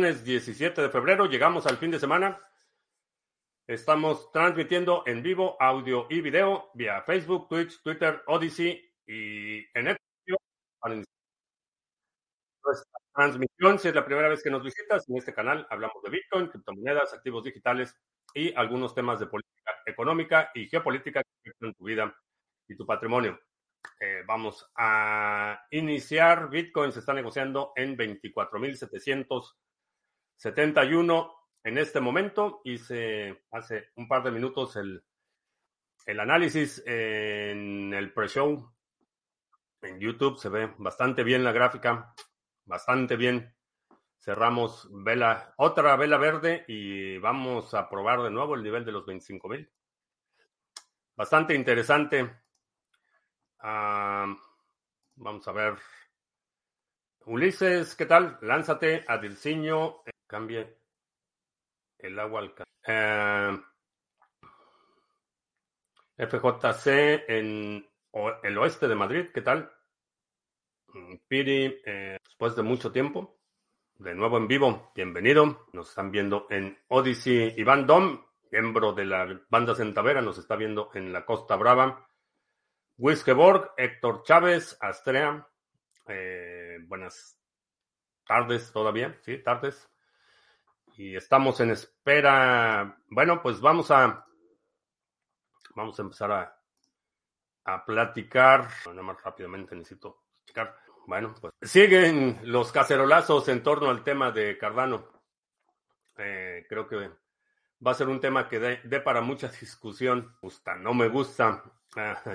Lunes 17 de febrero, llegamos al fin de semana. Estamos transmitiendo en vivo audio y video vía Facebook, Twitch, Twitter, Odyssey y en nuestra transmisión. Si es la primera vez que nos visitas, en este canal hablamos de Bitcoin, criptomonedas, activos digitales y algunos temas de política económica y geopolítica que afectan tu vida y tu patrimonio. Eh, vamos a iniciar. Bitcoin se está negociando en 24.771 en este momento. Hice hace un par de minutos el, el análisis en el pre-show. En YouTube se ve bastante bien la gráfica, bastante bien. Cerramos vela, otra vela verde y vamos a probar de nuevo el nivel de los 25.000. Bastante interesante. Ah, vamos a ver. Ulises, ¿qué tal? Lánzate a Dilciño. Cambie el agua al eh, FJC en el oeste de Madrid, ¿qué tal? Mm, Piri, eh, después de mucho tiempo, de nuevo en vivo, bienvenido. Nos están viendo en Odyssey. Iván Dom, miembro de la banda Centavera, nos está viendo en la Costa Brava. Wiskeborg, Héctor Chávez, Astrea. Eh, buenas tardes todavía, sí, tardes y estamos en espera. Bueno, pues vamos a vamos a empezar a, a platicar. Nada más rápidamente necesito explicar. Bueno, pues siguen los cacerolazos en torno al tema de Cardano. Eh, creo que va a ser un tema que dé, para mucha discusión. Gusta, no me gusta.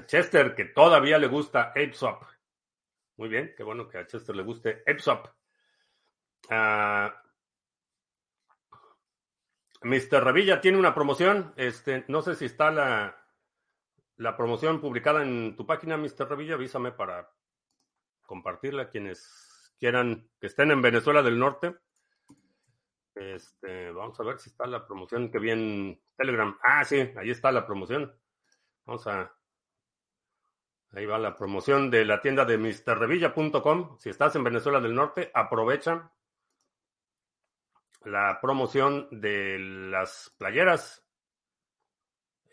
Chester, que todavía le gusta ApeSwap. Muy bien, qué bueno que a Chester le guste ApeSwap. Ah, Mr. Revilla tiene una promoción. Este, no sé si está la, la promoción publicada en tu página, Mr. Revilla. Avísame para compartirla. Quienes quieran que estén en Venezuela del Norte. Este, vamos a ver si está la promoción que vi en Telegram. Ah, sí, ahí está la promoción. Vamos a. Ahí va la promoción de la tienda de MrRevilla.com. Si estás en Venezuela del Norte, aprovecha la promoción de las playeras.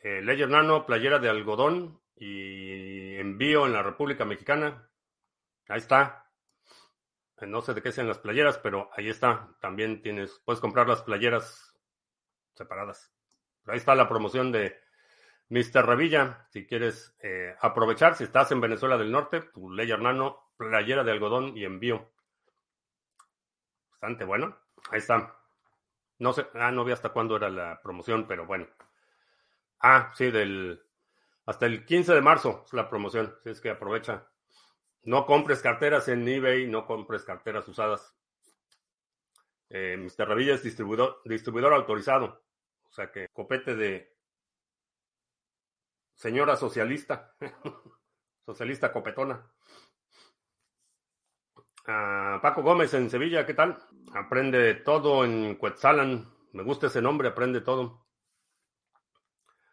Eh, Ledger Nano, playera de algodón y envío en la República Mexicana. Ahí está. Eh, no sé de qué sean las playeras, pero ahí está. También tienes, puedes comprar las playeras separadas. Ahí está la promoción de Mr. Revilla. Si quieres eh, aprovechar, si estás en Venezuela del Norte, tu Ledger Nano, playera de algodón y envío. Bastante bueno. Ahí está. No sé, ah, no vi hasta cuándo era la promoción, pero bueno. Ah, sí, del hasta el 15 de marzo es la promoción, si es que aprovecha. No compres carteras en eBay, no compres carteras usadas. Eh, Mr. Revilla es distribuidor, distribuidor autorizado. O sea que copete de señora socialista, socialista copetona. Paco Gómez en Sevilla, ¿qué tal? Aprende todo en Quetzalan. Me gusta ese nombre, aprende todo.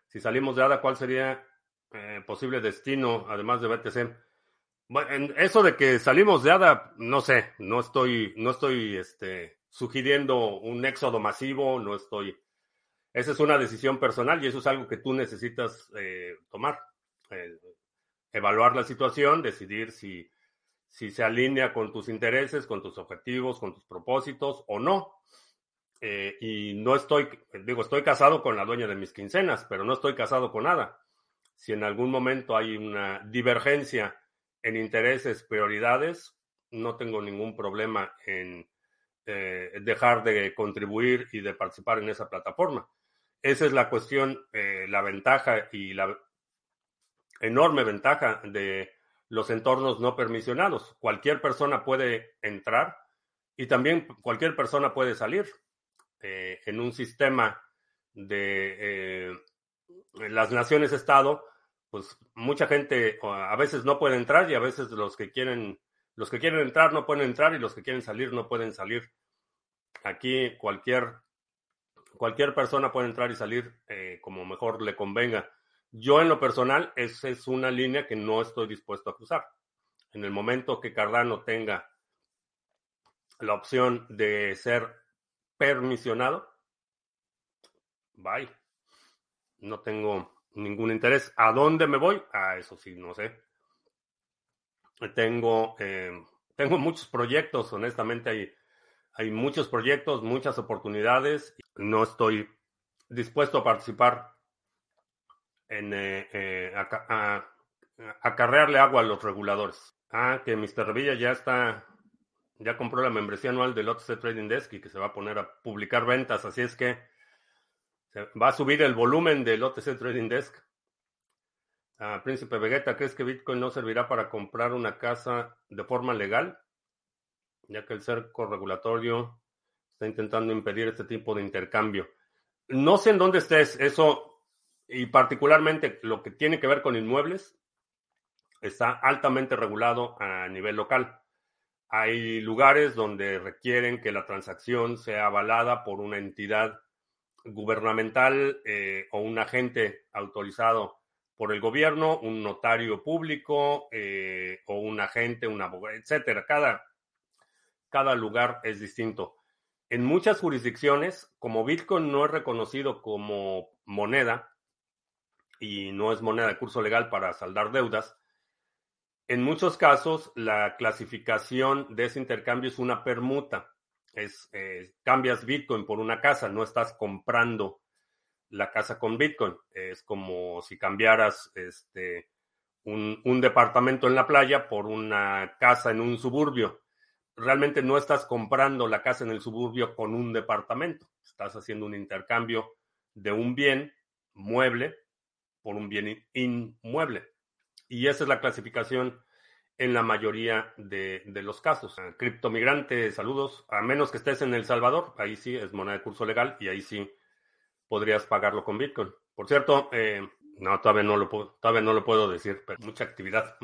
Si salimos de ADA, ¿cuál sería eh, posible destino, además de BTC? Bueno, eso de que salimos de ADA, no sé, no estoy, no estoy este, sugiriendo un éxodo masivo, no estoy. Esa es una decisión personal y eso es algo que tú necesitas eh, tomar. Eh, evaluar la situación, decidir si si se alinea con tus intereses, con tus objetivos, con tus propósitos o no. Eh, y no estoy, digo, estoy casado con la dueña de mis quincenas, pero no estoy casado con nada. Si en algún momento hay una divergencia en intereses, prioridades, no tengo ningún problema en eh, dejar de contribuir y de participar en esa plataforma. Esa es la cuestión, eh, la ventaja y la enorme ventaja de los entornos no permisionados. Cualquier persona puede entrar y también cualquier persona puede salir eh, en un sistema de eh, las naciones-estado. Pues mucha gente a veces no puede entrar y a veces los que quieren los que quieren entrar no pueden entrar y los que quieren salir no pueden salir. Aquí cualquier cualquier persona puede entrar y salir eh, como mejor le convenga. Yo en lo personal, esa es una línea que no estoy dispuesto a cruzar. En el momento que Cardano tenga la opción de ser permisionado, bye. No tengo ningún interés. ¿A dónde me voy? A eso sí, no sé. Tengo, eh, tengo muchos proyectos, honestamente hay, hay muchos proyectos, muchas oportunidades. No estoy dispuesto a participar en eh, eh, acarrearle agua a los reguladores. Ah, que Mr. Revilla ya está, ya compró la membresía anual del OTC Trading Desk y que se va a poner a publicar ventas, así es que va a subir el volumen del OTC Trading Desk. Ah, Príncipe Vegeta, ¿crees que Bitcoin no servirá para comprar una casa de forma legal? Ya que el cerco regulatorio está intentando impedir este tipo de intercambio. No sé en dónde estés, eso, y particularmente lo que tiene que ver con inmuebles, está altamente regulado a nivel local. Hay lugares donde requieren que la transacción sea avalada por una entidad gubernamental eh, o un agente autorizado por el gobierno, un notario público eh, o un agente, un abogado, etcétera. Cada, cada lugar es distinto. En muchas jurisdicciones, como Bitcoin no es reconocido como moneda y no es moneda de curso legal para saldar deudas, en muchos casos, la clasificación de ese intercambio es una permuta. Es, eh, cambias Bitcoin por una casa, no estás comprando la casa con Bitcoin. Es como si cambiaras este, un, un, departamento en la playa por una casa en un suburbio. Realmente no estás comprando la casa en el suburbio con un departamento. Estás haciendo un intercambio de un bien mueble por un bien inmueble. Y esa es la clasificación en la mayoría de, los casos. Criptomigrante, saludos. A menos que estés en El Salvador, ahí sí es moneda de curso legal y ahí sí podrías pagarlo con Bitcoin. Por cierto, eh, no, todavía no, lo puedo, todavía no lo puedo decir, pero mucha actividad.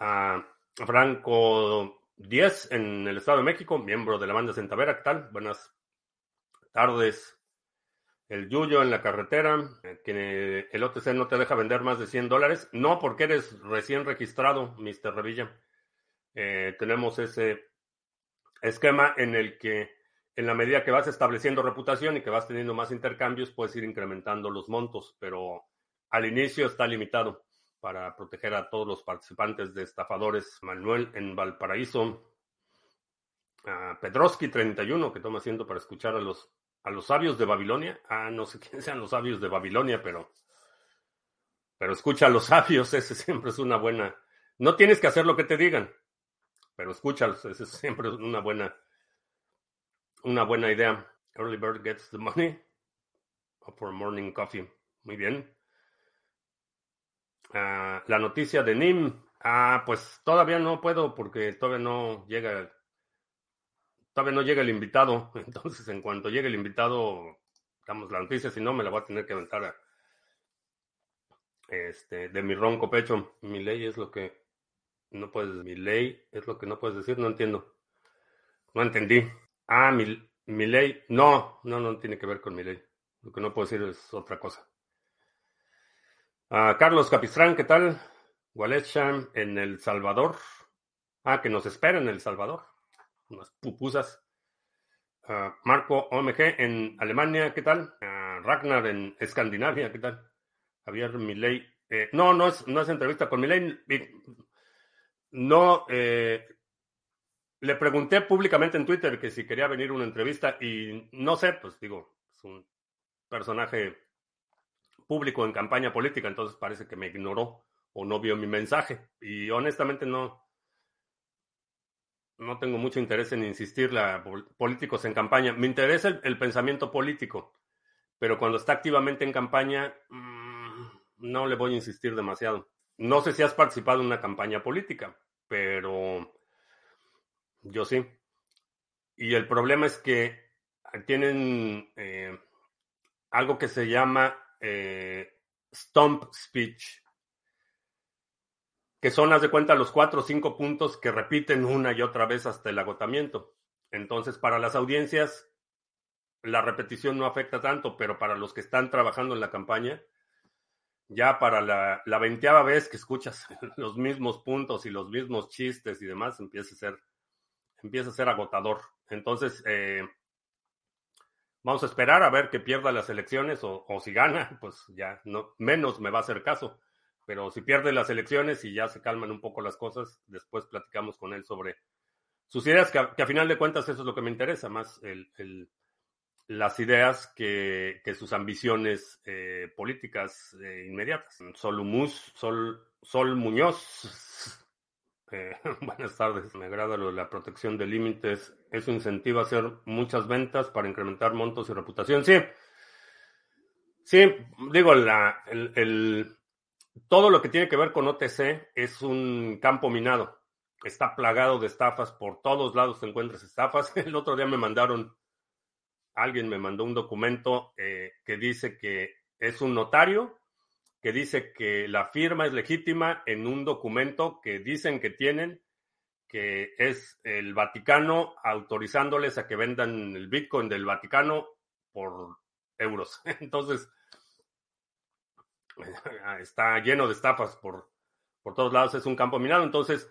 Ah, Franco 10 en el Estado de México, miembro de la banda Centavera, ¿qué tal? Buenas tardes el Yuyo en la carretera, eh, que el OTC no te deja vender más de 100 dólares. No, porque eres recién registrado, Mr. Revilla. Eh, tenemos ese esquema en el que en la medida que vas estableciendo reputación y que vas teniendo más intercambios, puedes ir incrementando los montos, pero al inicio está limitado para proteger a todos los participantes de estafadores. Manuel en Valparaíso. Pedroski 31, que toma asiento para escuchar a los a los sabios de Babilonia. Ah, no sé quiénes sean los sabios de Babilonia, pero, pero escucha a los sabios, ese siempre es una buena. No tienes que hacer lo que te digan, pero escúchalos, ese es siempre una buena, una buena idea. Early bird gets the money. for morning coffee. Muy bien. Ah, la noticia de NIM. Ah, pues todavía no puedo porque todavía no llega todavía no llega el invitado. Entonces, en cuanto llegue el invitado, damos la noticia. Si no, me la voy a tener que aventar este, de mi ronco pecho. Mi ley es lo que no puedes. Mi ley es lo que no puedes decir. No entiendo. No entendí. Ah, mi, mi ley. No, no, no tiene que ver con mi ley. Lo que no puedo decir es otra cosa. Ah, Carlos Capistrán, ¿qué tal? Walesham en El Salvador. Ah, que nos espera en El Salvador unas pupusas. Ah, Marco OMG en Alemania, ¿qué tal? Ah, Ragnar en Escandinavia, ¿qué tal? Javier Milei. Eh, no, no es, no es entrevista con Milei. No, eh, le pregunté públicamente en Twitter que si quería venir una entrevista y no sé, pues digo, es un personaje público en campaña política, entonces parece que me ignoró o no vio mi mensaje. Y honestamente no, no tengo mucho interés en insistir la políticos en campaña. Me interesa el, pensamiento político, pero cuando está activamente en campaña, mm, no le voy a insistir demasiado. No sé si has participado en una campaña política, pero yo sí. Y el problema es que tienen eh, algo que se llama eh, stump speech que son, haz de cuenta, los cuatro o cinco puntos que repiten una y otra vez hasta el agotamiento. Entonces, para las audiencias, la repetición no afecta tanto, pero para los que están trabajando en la campaña, ya para la, la vez que escuchas los mismos puntos y los mismos chistes y demás, empieza a ser, empieza a ser agotador. Entonces, eh, Vamos a esperar a ver que pierda las elecciones o, si gana, pues ya no, menos me va a hacer caso. Pero si pierde las elecciones y ya se calman un poco las cosas, después platicamos con él sobre sus ideas, que a, final de cuentas eso es lo que me interesa, más el, las ideas que, sus ambiciones eh, políticas eh, inmediatas. Sol, Sol, Sol Muñoz eh, buenas tardes. Me agrada lo de la protección de límites. Eso incentiva a hacer muchas ventas para incrementar montos y reputación. Sí. Sí, digo, la, el, todo lo que tiene que ver con OTC es un campo minado. Está plagado de estafas. Por todos lados te encuentras estafas. El otro día me mandaron, alguien me mandó un documento eh, que dice que es un notario que dice que la firma es legítima en un documento que dicen que tienen, que es el Vaticano autorizándoles a que vendan el Bitcoin del Vaticano por euros. Entonces, está lleno de estafas por, por todos lados, es un campo minado. Entonces,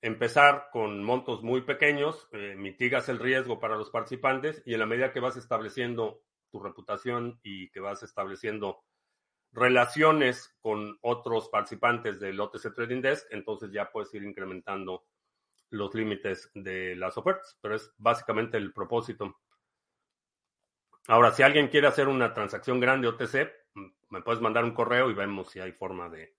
empezar con montos muy pequeños, eh, mitigas el riesgo para los participantes y en la medida que vas estableciendo tu reputación y que vas estableciendo relaciones con otros participantes del OTC Trading Desk, entonces ya puedes ir incrementando los límites de las ofertas, pero es básicamente el propósito. Ahora, si alguien quiere hacer una transacción grande OTC, me puedes mandar un correo y vemos si hay forma de,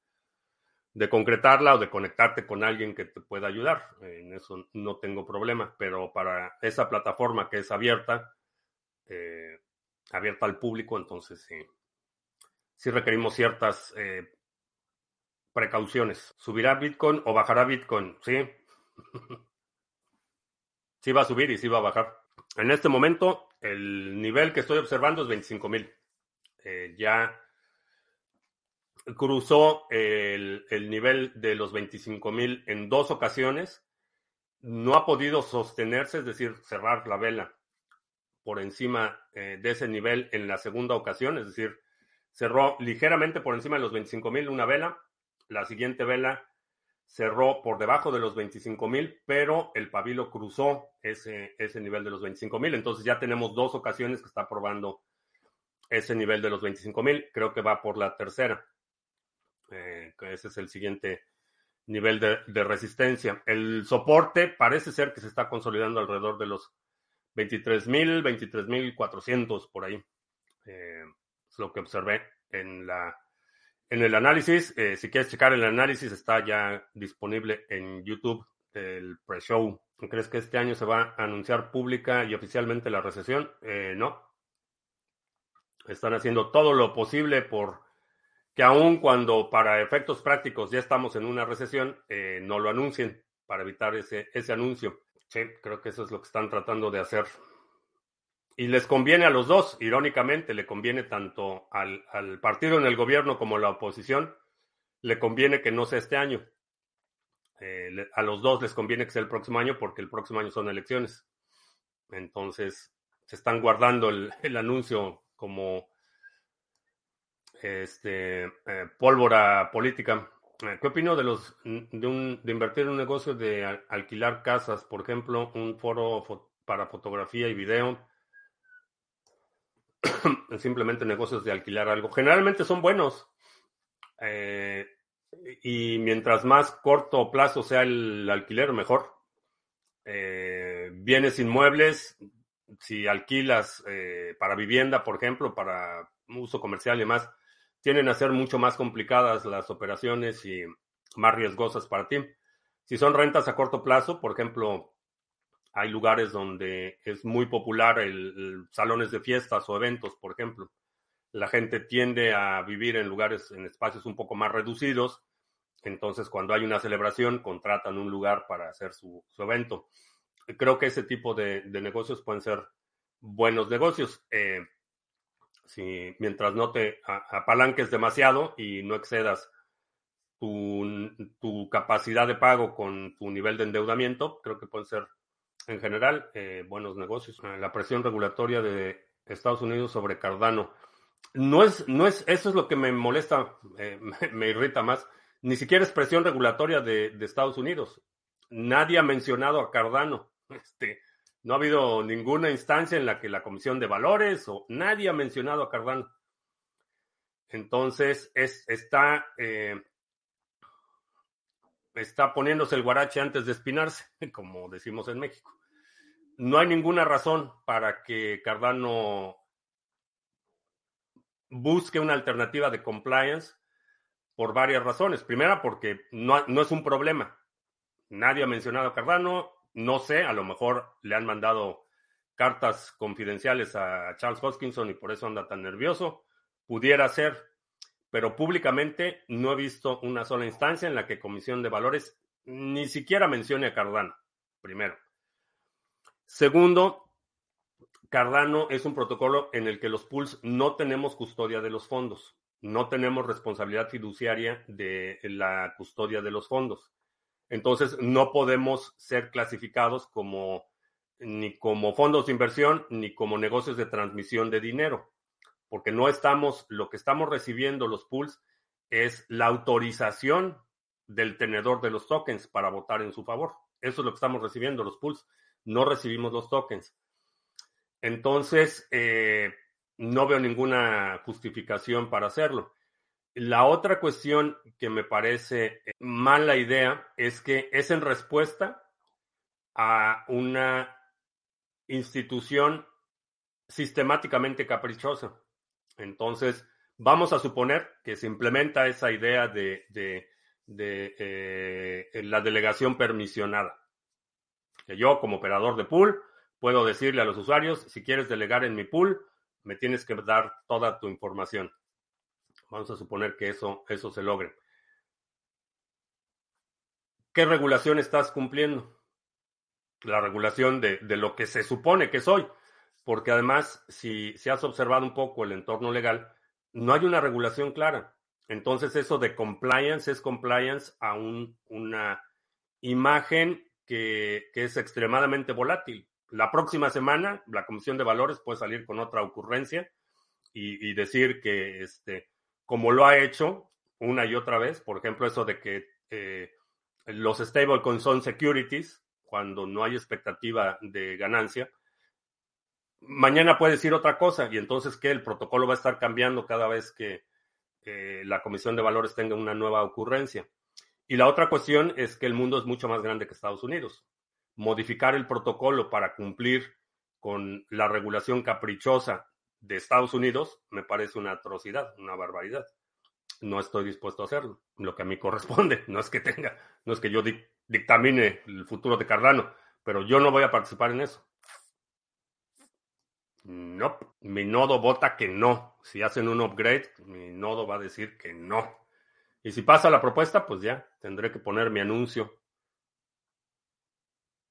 de concretarla o de conectarte con alguien que te pueda ayudar. En eso no tengo problema, pero para esa plataforma que es abierta, eh, abierta al público, entonces sí, si requerimos ciertas eh, precauciones. ¿Subirá Bitcoin o bajará Bitcoin? Sí. sí va a subir y sí va a bajar. En este momento, el nivel que estoy observando es 25 mil. Eh, ya cruzó el, nivel de los 25 mil en dos ocasiones. No ha podido sostenerse, es decir, cerrar la vela por encima eh, de ese nivel en la segunda ocasión, es decir, cerró ligeramente por encima de los 25 mil una vela. La siguiente vela cerró por debajo de los 25 mil, pero el pabilo cruzó ese, ese nivel de los 25 mil. Entonces ya tenemos dos ocasiones que está probando ese nivel de los 25 mil. Creo que va por la tercera. Eh, ese es el siguiente nivel de, resistencia. El soporte parece ser que se está consolidando alrededor de los 23 mil, 23 mil 400 por ahí. Eh, lo que observé en, la, en el análisis. Eh, si quieres checar el análisis, está ya disponible en YouTube el pre-show. ¿Crees que este año se va a anunciar pública y oficialmente la recesión? No. Están haciendo todo lo posible por que aun cuando para efectos prácticos ya estamos en una recesión, eh, no lo anuncien para evitar ese, ese anuncio. Sí, creo que eso es lo que están tratando de hacer. Y les conviene a los dos, irónicamente, le conviene tanto al, partido en el gobierno como a la oposición, le conviene que no sea este año. Eh, a los dos les conviene que sea el próximo año porque el próximo año son elecciones. Entonces, se están guardando el, anuncio como este, eh, pólvora política. Eh, ¿Qué opino de los de, invertir en un negocio de alquilar casas, por ejemplo, un foro para fotografía y video? simplemente negocios de alquilar algo. Generalmente son buenos. Eh, y mientras más corto plazo sea el alquiler, mejor. Eh, bienes inmuebles, si alquilas eh, para vivienda, por ejemplo, para uso comercial y demás, tienden a ser mucho más complicadas las operaciones y más riesgosas para ti. Si son rentas a corto plazo, por ejemplo, hay lugares donde es muy popular el, salones de fiestas o eventos, por ejemplo. La gente tiende a vivir en lugares, en espacios un poco más reducidos. Entonces, cuando hay una celebración, contratan un lugar para hacer su, evento. Creo que ese tipo de, negocios pueden ser buenos negocios. Eh, si, mientras no te apalanques demasiado y no excedas tu, capacidad de pago con tu nivel de endeudamiento, creo que pueden ser en general, eh, buenos negocios. Eh, la presión regulatoria de Estados Unidos sobre Cardano. No es, no es, eso es lo que me molesta, eh, me, irrita más. Ni siquiera es presión regulatoria de, Estados Unidos. Nadie ha mencionado a Cardano. Este, No ha habido ninguna instancia en la que la Comisión de Valores o nadie ha mencionado a Cardano. Entonces, es, está, eh, está poniéndose el guarache antes de espinarse, como decimos en México. No hay ninguna razón para que Cardano busque una alternativa de compliance por varias razones. Primera, porque no, no es un problema. Nadie ha mencionado a Cardano. No sé, a lo mejor le han mandado cartas confidenciales a Charles Hoskinson y por eso anda tan nervioso. Pudiera ser, pero públicamente no he visto una sola instancia en la que Comisión de Valores ni siquiera mencione a Cardano, primero. Segundo, Cardano es un protocolo en el que los pools no tenemos custodia de los fondos, no tenemos responsabilidad fiduciaria de la custodia de los fondos. Entonces, no podemos ser clasificados como ni como fondos de inversión ni como negocios de transmisión de dinero, porque no estamos, lo que estamos recibiendo los pools es la autorización del tenedor de los tokens para votar en su favor. Eso es lo que estamos recibiendo los pools. No recibimos los tokens. Entonces, eh, no veo ninguna justificación para hacerlo. La otra cuestión que me parece mala idea es que es en respuesta a una institución sistemáticamente caprichosa. Entonces, vamos a suponer que se implementa esa idea de, eh, la delegación permisionada. Que yo, como operador de pool, puedo decirle a los usuarios, si quieres delegar en mi pool, me tienes que dar toda tu información. Vamos a suponer que eso, eso se logre. ¿Qué regulación estás cumpliendo? La regulación de, lo que se supone que soy. Porque además, si, si has observado un poco el entorno legal, no hay una regulación clara. Entonces, eso de compliance es compliance a una imagen que, que, es extremadamente volátil. La próxima semana, la Comisión de Valores puede salir con otra ocurrencia y, decir que, este, como lo ha hecho una y otra vez, por ejemplo, eso de que eh, los stablecoins son securities cuando no hay expectativa de ganancia, mañana puede decir otra cosa y entonces que el protocolo va a estar cambiando cada vez que la Comisión de Valores tenga una nueva ocurrencia. Y la otra cuestión es que el mundo es mucho más grande que Estados Unidos modificar el protocolo para cumplir con la regulación caprichosa de Estados Unidos me parece una atrocidad, una barbaridad. No estoy dispuesto a hacerlo, lo que a mí corresponde. No es que tenga, no es que yo dictamine el futuro de Cardano, pero yo no voy a participar en eso. No, mi nodo vota que no. Si hacen un upgrade, mi nodo va a decir que no. Y si pasa la propuesta, pues ya tendré que poner mi anuncio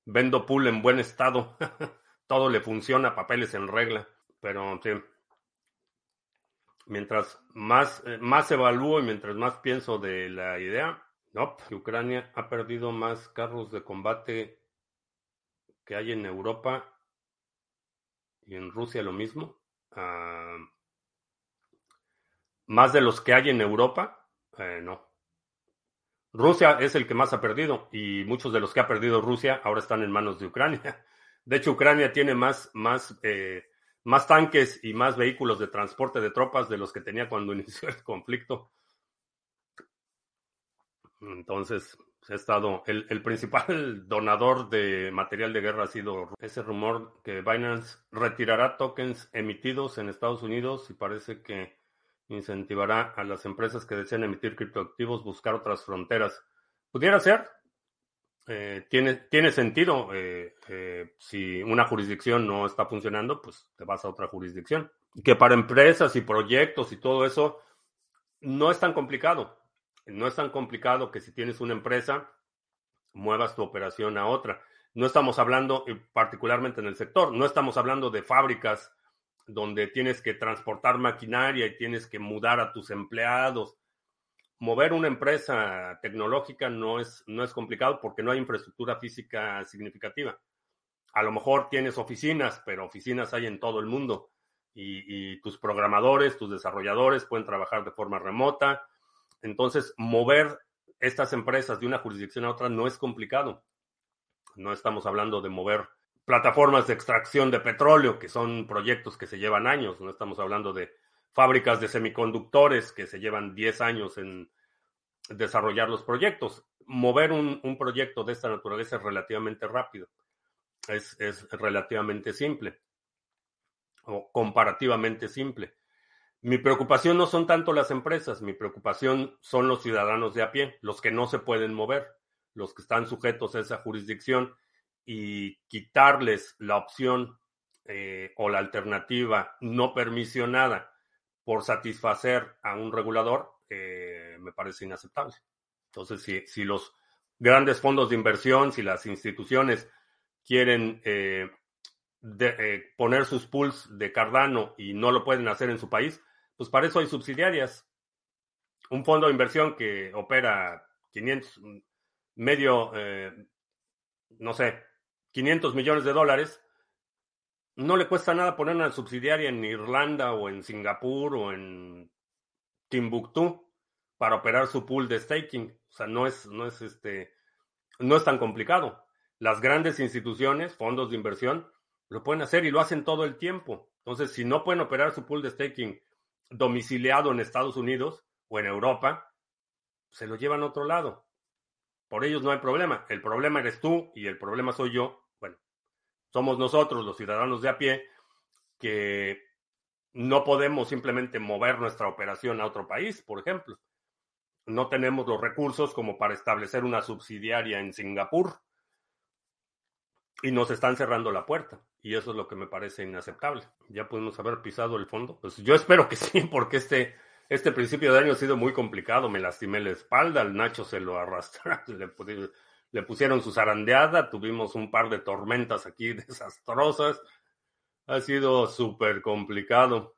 Vendo pool en buen estado. Todo le funciona, papeles en regla. Pero. Mientras más, eh, más evalúo y mientras más pienso de la idea, no, Ucrania ha perdido más carros de combate que hay en Europa y en Rusia lo mismo. Ah, más de los que hay en Europa, eh, no. Rusia es el que más ha perdido y muchos de los que ha perdido Rusia ahora están en manos de Ucrania. De hecho, Ucrania tiene más, más, eh, más tanques y más vehículos de transporte de tropas de los que tenía cuando inició el conflicto. Entonces, ha estado el, el, principal donador de material de guerra ha sido ese rumor que Binance retirará tokens emitidos en Estados Unidos y parece que incentivará a las empresas que desean emitir criptoactivos buscar otras fronteras. Pudiera ser. Eh, tiene, tiene sentido. Eh, eh, si una jurisdicción no está funcionando, pues te vas a otra jurisdicción. Que para empresas y proyectos y todo eso no es tan complicado. No es tan complicado que si tienes una empresa, muevas tu operación a otra. No estamos hablando, particularmente en el sector, no estamos hablando de fábricas donde tienes que transportar maquinaria y tienes que mudar a tus empleados. Mover una empresa tecnológica no es, no es complicado porque no hay infraestructura física significativa. A lo mejor tienes oficinas, pero oficinas hay en todo el mundo y, y tus programadores, tus desarrolladores pueden trabajar de forma remota. Entonces, mover estas empresas de una jurisdicción a otra no es complicado. No estamos hablando de mover plataformas de extracción de petróleo, que son proyectos que se llevan años, no estamos hablando de fábricas de semiconductores que se llevan 10 años en desarrollar los proyectos. Mover un, proyecto de esta naturaleza es relativamente rápido, es, es relativamente simple o comparativamente simple. Mi preocupación no son tanto las empresas, mi preocupación son los ciudadanos de a pie, los que no se pueden mover, los que están sujetos a esa jurisdicción y quitarles la opción eh, o la alternativa no permisionada por satisfacer a un regulador eh, me parece inaceptable. Entonces, si, si, los grandes fondos de inversión, si las instituciones quieren eh, poner sus pools de Cardano y no lo pueden hacer en su país, pues para eso hay subsidiarias. Un fondo de inversión que opera 500, medio, no sé, 500 millones de dólares, no le cuesta nada poner una subsidiaria en Irlanda o en Singapur o en Timbuktu para operar su pool de staking. O sea, no es, no es este, no es tan complicado. Las grandes instituciones, fondos de inversión, lo pueden hacer y lo hacen todo el tiempo. Entonces, si no pueden operar su pool de staking domiciliado en Estados Unidos o en Europa, se lo llevan a otro lado. Por ellos no hay problema. El problema eres tú y el problema soy yo somos nosotros, los ciudadanos de a pie, que no podemos simplemente mover nuestra operación a otro país, por ejemplo. No tenemos los recursos como para establecer una subsidiaria en Singapur y nos están cerrando la puerta. Y eso es lo que me parece inaceptable. Ya podemos haber pisado el fondo. Pues yo espero que sí, porque este, este principio de año ha sido muy complicado. Me lastimé la espalda, el Nacho se lo arrastra, le, le pusieron su zarandeada, tuvimos un par de tormentas aquí desastrosas. Ha sido súper complicado.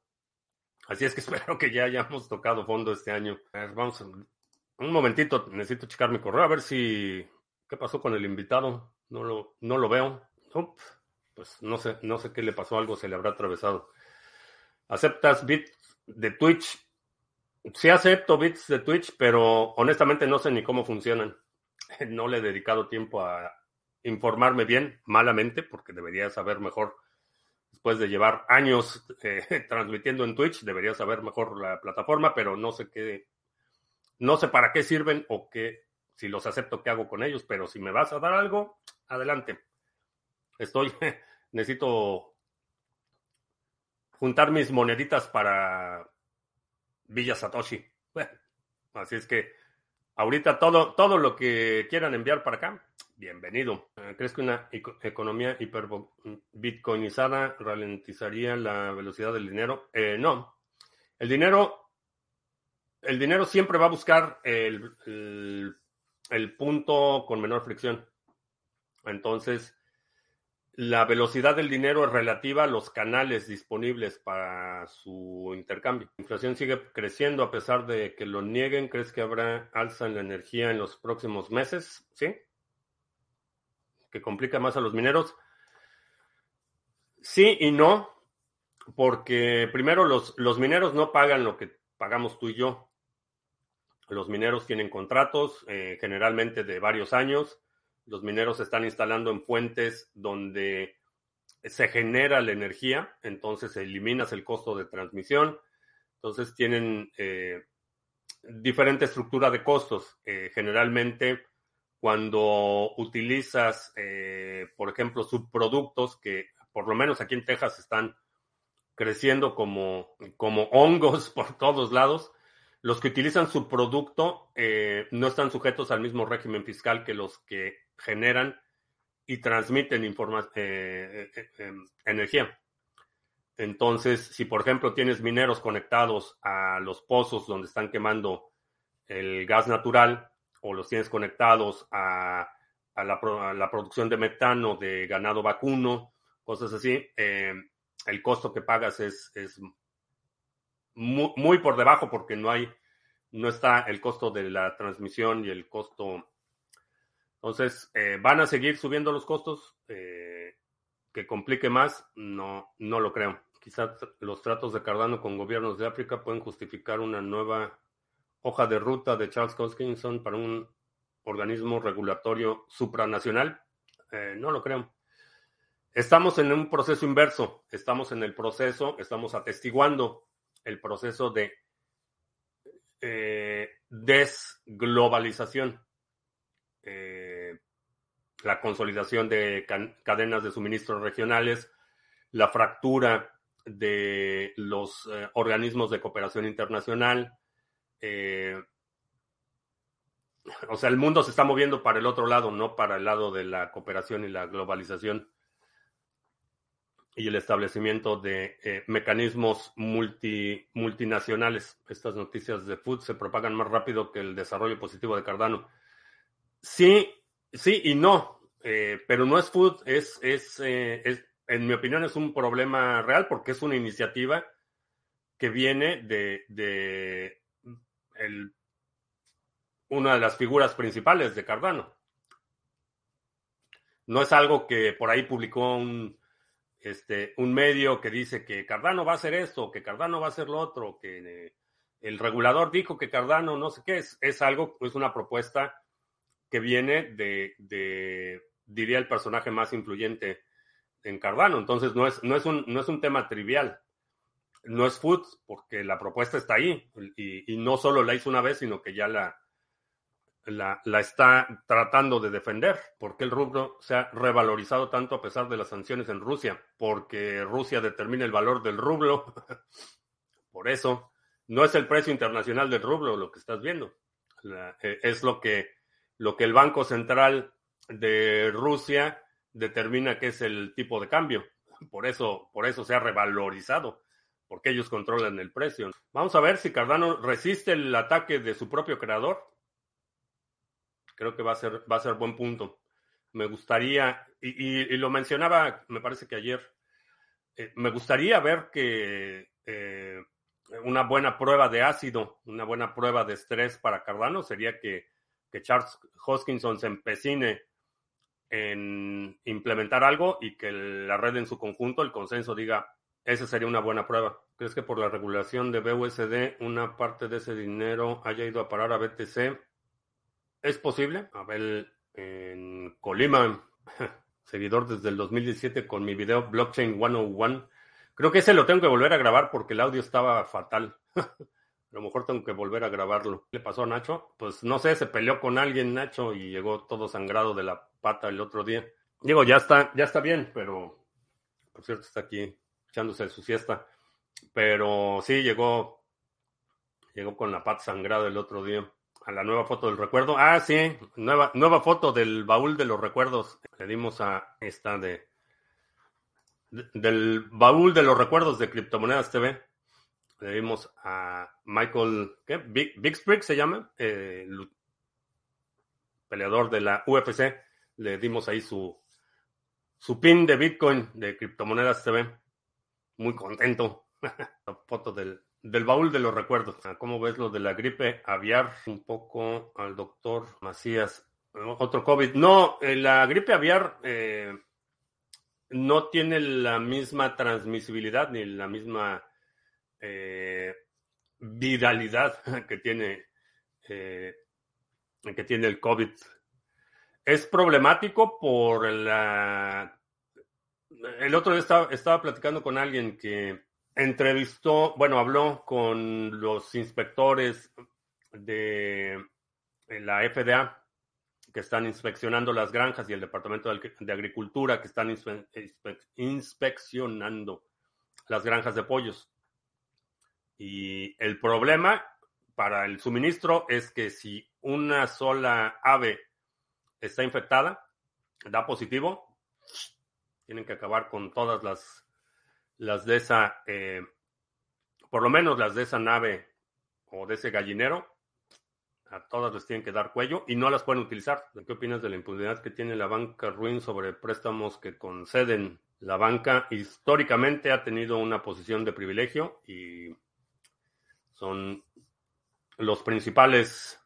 Así es que espero que ya hayamos tocado fondo este año. Vamos, un momentito, necesito checar mi correo a ver si... ¿Qué pasó con el invitado? No lo, no lo veo. pues no sé, no sé qué le pasó, algo se le habrá atravesado. ¿Aceptas bits de Twitch? Sí acepto bits de Twitch, pero honestamente no sé ni cómo funcionan. no le he dedicado tiempo a informarme bien, malamente, porque debería saber mejor, después de llevar años eh, transmitiendo en Twitch, debería saber mejor la plataforma, pero no sé qué, no sé para qué sirven o qué, si los acepto, qué hago con ellos, pero si me vas a dar algo, adelante. Estoy, necesito juntar mis moneditas para Villa Satoshi. Bueno, así es que Ahorita todo, todo lo que quieran enviar para acá, bienvenido. Ah, ¿Crees que una economía hiperbitcoinizada ralentizaría la velocidad del dinero? Eh, no. El dinero, el dinero siempre va a buscar el, el punto con menor fricción. Entonces, la velocidad del dinero es relativa a los canales disponibles para su intercambio. La inflación sigue creciendo a pesar de que lo nieguen. ¿Crees que habrá alza en la energía en los próximos meses? ¿Sí? ¿Que complica más a los mineros? Sí y no, porque primero los, los mineros no pagan lo que pagamos tú y yo. Los mineros tienen contratos eh, generalmente de varios años los mineros se están instalando en fuentes donde se genera la energía, entonces eliminas el costo de transmisión. Entonces tienen eh, diferente estructura de costos. Eh, generalmente, cuando utilizas, eh, por ejemplo, subproductos que por lo menos aquí en Texas están creciendo como, como hongos por todos lados, los que utilizan su producto no están sujetos al mismo régimen fiscal que los que generan y transmiten eh, eh, eh, em, energía. Entonces, si por ejemplo tienes mineros conectados a los pozos donde están quemando el gas natural o los tienes conectados a, la, producción de metano de ganado vacuno, cosas así, el costo que pagas es muy, muy, por debajo porque no hay, no está el costo de la transmisión y el costo entonces, eh, ¿van a seguir subiendo los costos? Eh, ¿Que complique más? No, no lo creo. Quizás los tratos de Cardano con gobiernos de África pueden justificar una nueva hoja de ruta de Charles Hoskinson para un organismo regulatorio supranacional. Eh, no lo creo. Estamos en un proceso inverso, estamos en el proceso, estamos atestiguando el proceso de eh, desglobalización, eh, la consolidación de cadenas de suministros regionales, la fractura de los eh, organismos de cooperación internacional. o sea, el mundo se está moviendo para el otro lado, no para el lado de la cooperación y la globalización y el establecimiento de eh, mecanismos multi, multinacionales. Estas noticias de Food se propagan más rápido que el desarrollo positivo de Cardano. Sí, sí y no, eh, pero no es Food, es, es, eh, es, en mi opinión, es un problema real porque es una iniciativa que viene de, de el, una de las figuras principales de Cardano. No es algo que por ahí publicó un este, un medio que dice que Cardano va a hacer esto, que Cardano va a hacer lo otro, que eh, el regulador dijo que Cardano no sé qué, es, es algo, es una propuesta que viene de, de, diría, el personaje más influyente en Cardano. Entonces no es, no es, un, no es un tema trivial. No es food, porque la propuesta está ahí y, y no solo la hizo una vez, sino que ya la, la, está tratando de defender. porque el rublo se ha revalorizado tanto a pesar de las sanciones en Rusia? Porque Rusia determina el valor del rublo. Por eso, no es el precio internacional del rublo lo que estás viendo. Eh, es lo que, lo que el Banco Central de Rusia determina que es el tipo de cambio. Por eso, por eso se ha revalorizado, porque ellos controlan el precio. Vamos a ver si Cardano resiste el ataque de su propio creador Creo que va a ser, va a ser buen punto. Me gustaría, y, lo mencionaba, me parece que ayer, eh, me gustaría ver que eh, una buena prueba de ácido, una buena prueba de estrés para Cardano sería que, que Charles Hoskinson se empecine en implementar algo y que la red en su conjunto, el consenso, diga, esa sería una buena prueba. ¿Crees que por la regulación de BUSD una parte de ese dinero haya ido a parar a BTC? Es posible. Abel en Colima, seguidor desde el 2017 con mi video Blockchain 101. Creo que ese lo tengo que volver a grabar porque el audio estaba fatal. a lo mejor tengo que volver a grabarlo. ¿Qué le pasó a Nacho? Pues no sé, se peleó con alguien Nacho y llegó todo sangrado de la pata el otro día. Digo, ya está, ya está bien, pero por cierto está aquí echándose su siesta. Pero sí, llegó, llegó con la pata sangrada el otro día a la nueva foto del recuerdo. Ah, sí, nueva, nueva foto del baúl de los recuerdos. Le dimos a esta de, del baúl de los recuerdos de Criptomonedas TV. Le dimos a Michael, ¿qué? Big, Big se llama, peleador de la UFC. Le dimos ahí su, su pin de Bitcoin de Criptomonedas TV. Muy contento. la foto del, del baúl de los recuerdos. Ah, ¿Cómo ves lo de la gripe aviar? Un poco al doctor Macías. Otro COVID. No, eh, la gripe aviar eh, no tiene la misma transmisibilidad ni la misma eh, viralidad que tiene, que tiene el COVID. Es problemático por la... El otro día estaba, estaba platicando con alguien que entrevistó, bueno, habló con los inspectores de la FDA que están inspeccionando las granjas y el Departamento de Agricultura que están inspeccionando las granjas de pollos. Y el problema para el suministro es que si una sola ave está infectada, da positivo, tienen que acabar con todas las las de esa, eh, por lo menos las de esa nave o de ese gallinero, a todas les tienen que dar cuello y no las pueden utilizar. ¿Qué opinas de la impunidad que tiene la banca Ruin sobre préstamos que conceden? La banca históricamente ha tenido una posición de privilegio y son los principales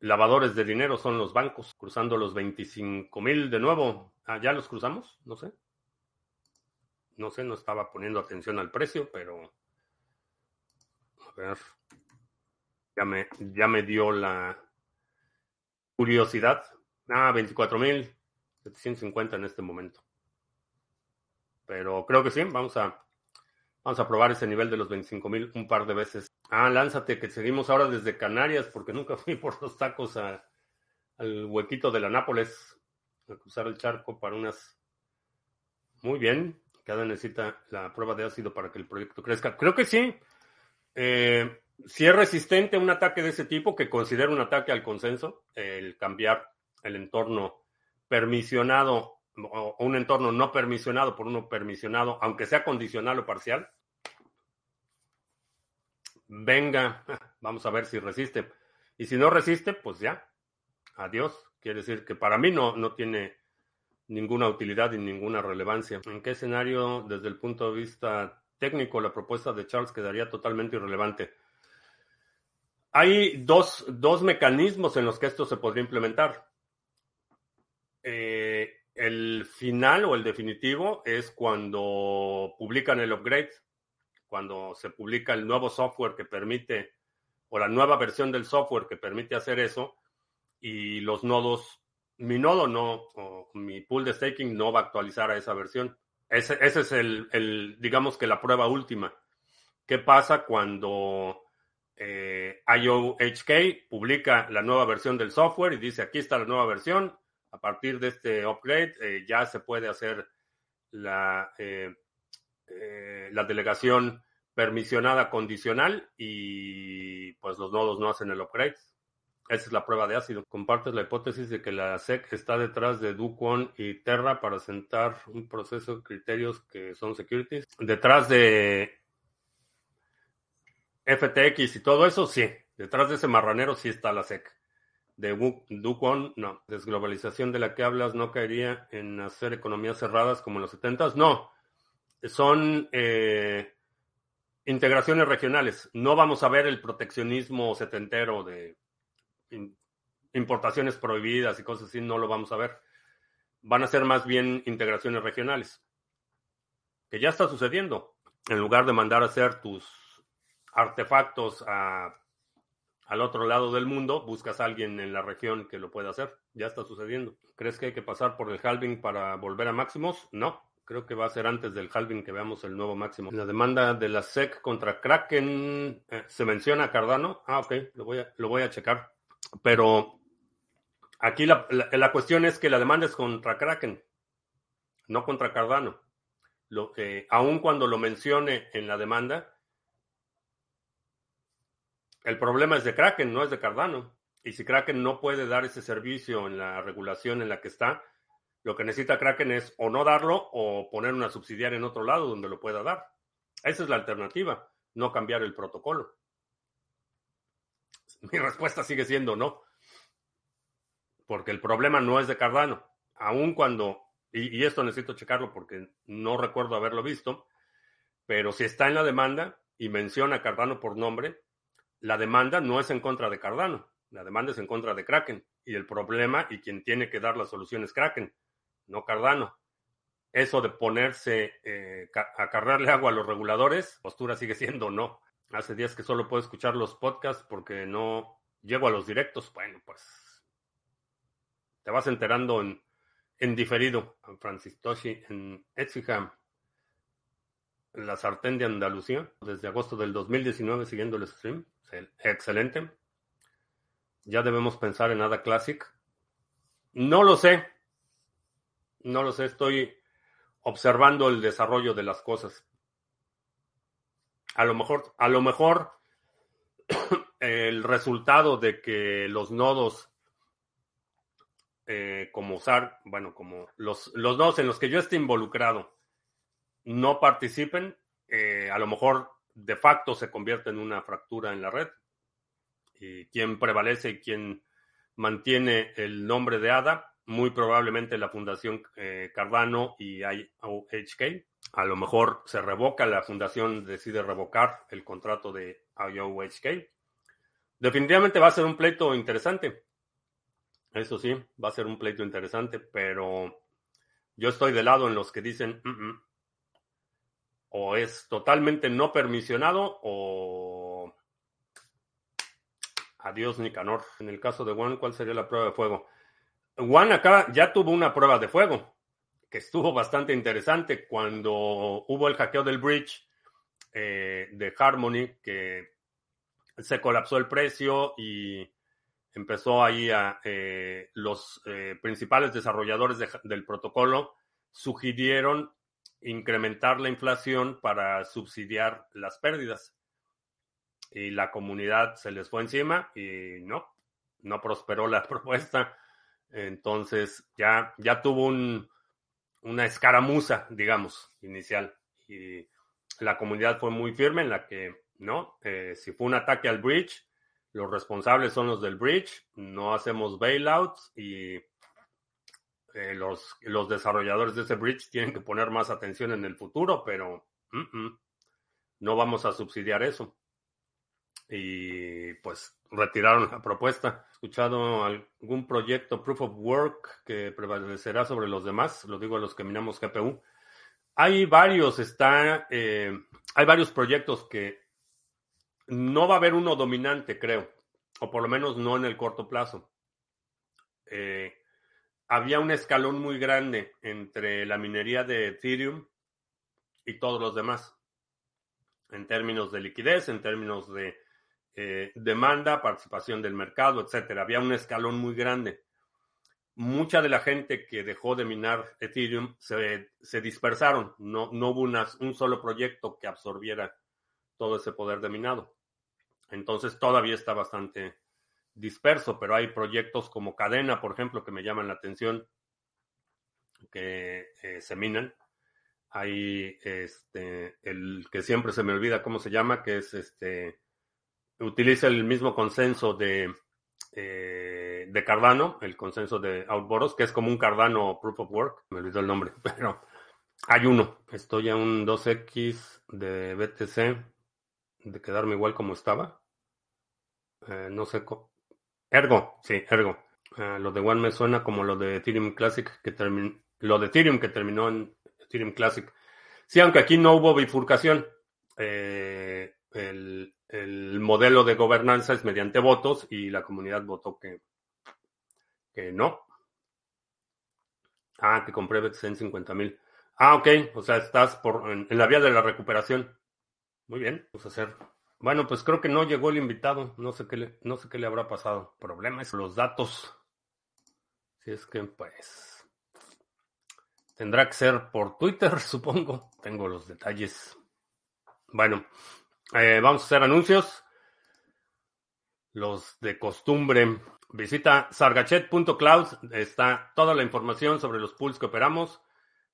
lavadores de dinero son los bancos, cruzando los 25 mil de nuevo. Ah, ¿Ya los cruzamos? No sé no sé, no estaba poniendo atención al precio, pero a ver, ya me, ya me dio la curiosidad. Ah, 24.750 en este momento. Pero creo que sí, vamos a, vamos a probar ese nivel de los 25 mil un par de veces. Ah, lánzate, que seguimos ahora desde Canarias, porque nunca fui por los tacos al huequito de la Nápoles, a cruzar el charco para unas... Muy bien, cada necesita la prueba de ácido para que el proyecto crezca. Creo que sí. Eh, si es resistente a un ataque de ese tipo, que considera un ataque al consenso, el cambiar el entorno permisionado o un entorno no permisionado por uno permisionado, aunque sea condicional o parcial, venga, vamos a ver si resiste. Y si no resiste, pues ya, adiós. Quiere decir que para mí no, no tiene ninguna utilidad y ninguna relevancia. ¿En qué escenario, desde el punto de vista técnico, la propuesta de Charles quedaría totalmente irrelevante? Hay dos, dos mecanismos en los que esto se podría implementar. Eh, el final o el definitivo es cuando publican el upgrade, cuando se publica el nuevo software que permite, o la nueva versión del software que permite hacer eso, y los nodos, mi nodo no, o mi pool de staking no va a actualizar a esa versión. Ese, ese es el, digamos que la prueba última. ¿Qué pasa cuando eh, IOHK publica la nueva versión del software y dice aquí está la nueva versión? A partir de este upgrade eh, ya se puede hacer la, eh, eh, la delegación permisionada condicional y pues los nodos no hacen el upgrade. Esa es la prueba de ácido. Compartes la hipótesis de que la SEC está detrás de Duquon y Terra para sentar un proceso de criterios que son securities. Detrás de FTX y todo eso, sí. Detrás de ese marranero sí está la SEC de Duquon, no. Desglobalización de la que hablas no caería en hacer economías cerradas como en los 70 No. Son eh, integraciones regionales. No vamos a ver el proteccionismo setentero de importaciones prohibidas y cosas así. No lo vamos a ver. Van a ser más bien integraciones regionales. Que ya está sucediendo. En lugar de mandar a hacer tus artefactos a al otro lado del mundo, buscas a alguien en la región que lo pueda hacer. Ya está sucediendo. ¿Crees que hay que pasar por el halving para volver a máximos? No. Creo que va a ser antes del halving que veamos el nuevo máximo. La demanda de la SEC contra Kraken, eh, ¿se menciona Cardano? Ah, ok, lo voy a, lo voy a checar. Pero aquí la, la, cuestión es que la demanda es contra Kraken, no contra Cardano. Lo, eh, aun cuando lo mencione en la demanda, el problema es de Kraken, no es de Cardano. Y si Kraken no puede dar ese servicio en la regulación en la que está, lo que necesita Kraken es o no darlo o poner una subsidiaria en otro lado donde lo pueda dar. Esa es la alternativa, no cambiar el protocolo. Mi respuesta sigue siendo no. Porque el problema no es de Cardano. Aun cuando, y, esto necesito checarlo porque no recuerdo haberlo visto, pero si está en la demanda y menciona Cardano por nombre, la demanda no es en contra de Cardano, la demanda es en contra de Kraken. Y el problema y quien tiene que dar la solución es Kraken, no Cardano. Eso de ponerse eh, a cargarle agua a los reguladores, postura sigue siendo no. Hace días que solo puedo escuchar los podcasts porque no llego a los directos. Bueno, pues te vas enterando en, en diferido. Francis Toshi en Etsiham la sartén de Andalucía desde agosto del 2019 siguiendo el stream. Excelente. Ya debemos pensar en Ada Classic. No lo sé. No lo sé. Estoy observando el desarrollo de las cosas. A lo mejor, a lo mejor el resultado de que los nodos eh, como usar, bueno, como los, los nodos en los que yo esté involucrado no participen, eh, a lo mejor de facto se convierte en una fractura en la red. Y quien prevalece y quien mantiene el nombre de ADA, muy probablemente la Fundación eh, Cardano y IOHK. A lo mejor se revoca, la fundación decide revocar el contrato de IOHK. Definitivamente va a ser un pleito interesante. Eso sí, va a ser un pleito interesante, pero yo estoy de lado en los que dicen, mm, mm, o es totalmente no permisionado o adiós Nicanor. En el caso de Juan, ¿cuál sería la prueba de fuego? Juan acá ya tuvo una prueba de fuego, que estuvo bastante interesante cuando hubo el hackeo del bridge eh, de Harmony, que se colapsó el precio y empezó ahí a eh, los eh, principales desarrolladores del protocolo sugirieron incrementar la inflación para subsidiar las pérdidas. Y la comunidad se les fue encima y no, no prosperó la propuesta. Entonces ya, ya tuvo un, una escaramuza, digamos, inicial. Y la comunidad fue muy firme en la que, no, eh, si fue un ataque al bridge, los responsables son los del bridge, no hacemos bailouts y eh, los, los desarrolladores de ese bridge tienen que poner más atención en el futuro, pero no vamos a subsidiar eso. Y pues retiraron la propuesta. ¿He escuchado algún proyecto Proof of Work que prevalecerá sobre los demás? Lo digo a los que minamos GPU. Hay varios, está, eh, hay varios proyectos que no va a haber uno dominante, creo, o por lo menos no en el corto plazo. Eh, había un escalón muy grande entre la minería de Ethereum y todos los demás, en términos de liquidez, en términos de eh, demanda, participación del mercado, etcétera. Había un escalón muy grande. Mucha de la gente que dejó de minar Ethereum se, dispersaron. No, no hubo un solo proyecto que absorbiera todo ese poder de minado. Entonces todavía está bastante disperso, pero hay proyectos como Cadena, por ejemplo, que me llaman la atención, que eh, se minan. Hay este, el que siempre se me olvida cómo se llama, que es este, utiliza el mismo consenso de, eh, de Cardano, el consenso de Outboros, que es como un Cardano Proof of Work, me olvidó el nombre, pero hay uno. Estoy a un 2X de BTC de quedarme igual como estaba. Eh, no sé. Ergo, sí, Ergo. Eh, lo de One me suena como lo de Ethereum Classic que terminó. Lo de Ethereum que terminó en Ethereum Classic. Sí, aunque aquí no hubo bifurcación. Eh, el, modelo de gobernanza es mediante votos y la comunidad votó que, que no. Ah, que compré BTC en 50 mil. Ah, ok. O sea, estás por, en, la vía de la recuperación. Muy bien, vamos a hacer. Bueno, pues creo que no llegó el invitado. No sé qué le, no sé qué le habrá pasado. Problema es los datos. Si es que, pues. Tendrá que ser por Twitter, supongo. Tengo los detalles. Bueno, eh, vamos a hacer anuncios. Los de costumbre. Visita sargachet.cloud. Está toda la información sobre los pools que operamos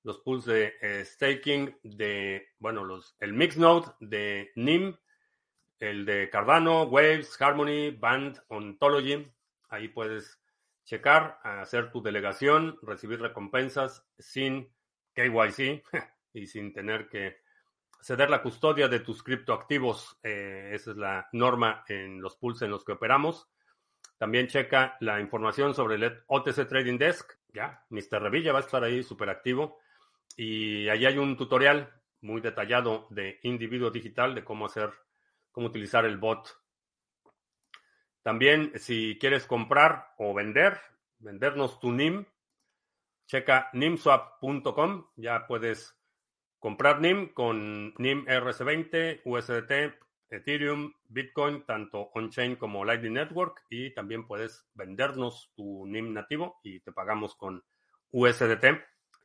los pools de eh, staking de, bueno, los, el Mixnode de NIM, el de Cardano, Waves, Harmony, Band, Ontology. Ahí puedes checar, hacer tu delegación, recibir recompensas sin KYC y sin tener que ceder la custodia de tus criptoactivos. Eh, esa es la norma en los pools en los que operamos. También checa la información sobre el OTC Trading Desk. Ya, Mr. Revilla va a estar ahí súper activo. Y allí hay un tutorial muy detallado de individuo digital de cómo hacer, cómo utilizar el bot. También, si quieres comprar o vender, vendernos tu NIM, checa nimswap.com. Ya puedes comprar NIM con NIM RC20, USDT, Ethereum, Bitcoin, tanto on-chain como Lightning Network. Y también puedes vendernos tu NIM nativo y te pagamos con USDT.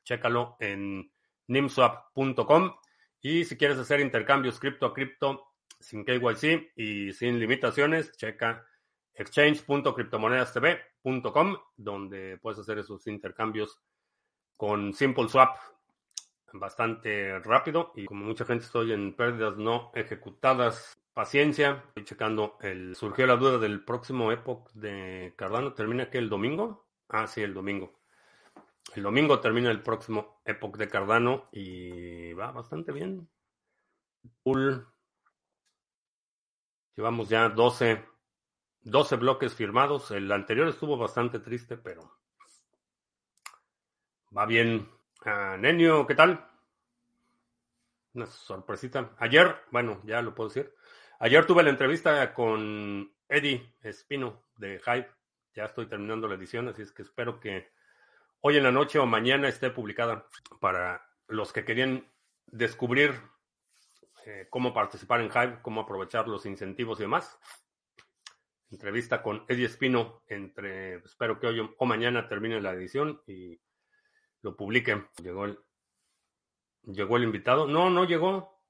Chécalo en nimswap.com. Y si quieres hacer intercambios cripto a cripto sin KYC y sin limitaciones, checa exchange.criptomonedastv.com, donde puedes hacer esos intercambios con Simple Swap bastante rápido. Y como mucha gente estoy en pérdidas no ejecutadas, paciencia. Estoy checando el. Surgió la duda del próximo Epoch de Cardano. ¿Termina que el domingo? Ah, sí, el domingo. El domingo termina el próximo Epoch de Cardano y va bastante bien. Llevamos ya 12, 12 bloques firmados. El anterior estuvo bastante triste, pero va bien. Uh, Nenio, ¿qué tal? Una sorpresita. Ayer, bueno, ya lo puedo decir. Ayer tuve la entrevista con Eddie Espino de Hype. Ya estoy terminando la edición, así es que espero que hoy en la noche o mañana esté publicada para los que querían descubrir eh, cómo participar en Hive, cómo aprovechar los incentivos y demás. Entrevista con Eddie Espino entre, espero que hoy o mañana termine la edición y lo publique. Llegó el, llegó el invitado. No, no llegó.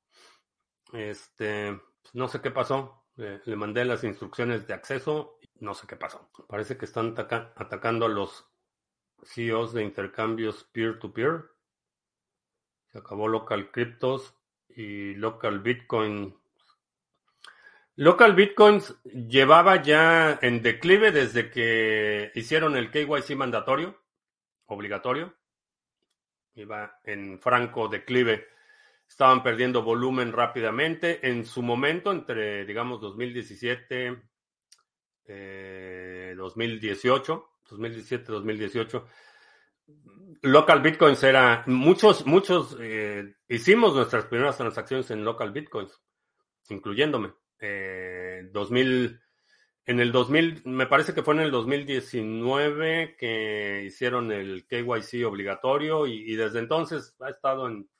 Este, no sé qué pasó. le mandé las instrucciones de acceso. No sé qué pasó. Parece que están atacando a los CEOs de intercambios peer-to-peer. Se acabó Local Cryptos y Local Bitcoin. Local Bitcoins llevaba ya en declive desde que hicieron el KYC mandatorio, obligatorio. Iba en franco declive. Estaban perdiendo volumen rápidamente. En su momento, entre, digamos, 2017, 2018, 2017-2018. Local Bitcoins era, muchos, muchos, eh, hicimos nuestras primeras transacciones en Local Bitcoins, incluyéndome. 2000, eh, en el 2000, me parece que fue en el 2019 que hicieron el KYC obligatorio y, desde entonces ha estado en,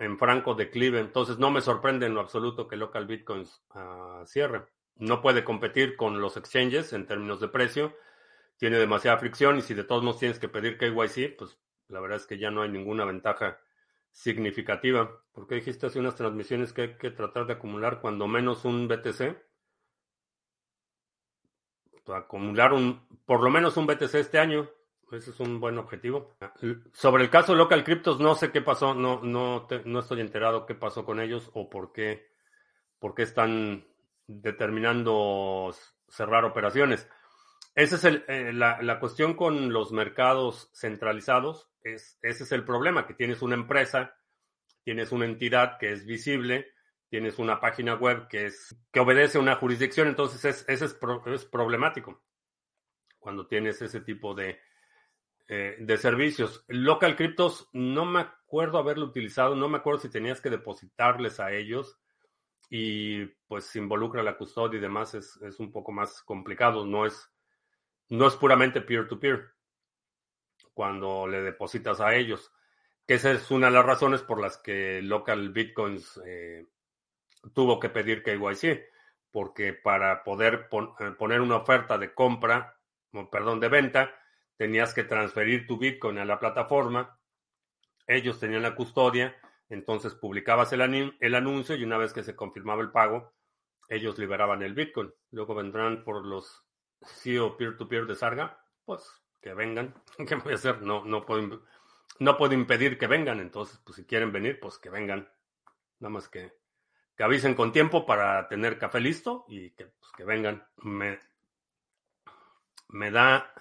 en franco declive. Entonces no me sorprende en lo absoluto que Local Bitcoins uh, cierre no puede competir con los exchanges en términos de precio, tiene demasiada fricción y si de todos modos tienes que pedir KYC, pues la verdad es que ya no hay ninguna ventaja significativa. ¿Por qué dijiste hace unas transmisiones que hay que tratar de acumular cuando menos un BTC? Acumular un, por lo menos un BTC este año. Ese es un buen objetivo. Sobre el caso Local Cryptos, no sé qué pasó, no, no, no estoy enterado qué pasó con ellos o por qué, por qué están determinando cerrar operaciones. Esa es el, eh, la, cuestión con los mercados centralizados. Es, ese es el problema, que tienes una empresa, tienes una entidad que es visible, tienes una página web que, es, que obedece a una jurisdicción, entonces es, ese es, es problemático cuando tienes ese tipo de, eh, de servicios. Local Cryptos, no me acuerdo haberlo utilizado, no me acuerdo si tenías que depositarles a ellos y pues involucra la custodia y demás, es, un poco más complicado, no es, no es puramente peer-to-peer cuando le depositas a ellos, esa es una de las razones por las que Local Bitcoins eh, tuvo que pedir KYC, porque para poder eh, poner una oferta de compra, perdón, de venta, tenías que transferir tu Bitcoin a la plataforma, ellos tenían la custodia, entonces publicabas el, anuncio y una vez que se confirmaba el pago, ellos liberaban el Bitcoin. Luego vendrán por los CEO peer-to-peer de Sarga, pues que vengan. ¿Qué voy a hacer? No, no, puedo, no puedo impedir que vengan. Entonces, pues si quieren venir, pues que vengan. Nada más que, que avisen con tiempo para tener café listo y que, pues, que vengan. Me, me da.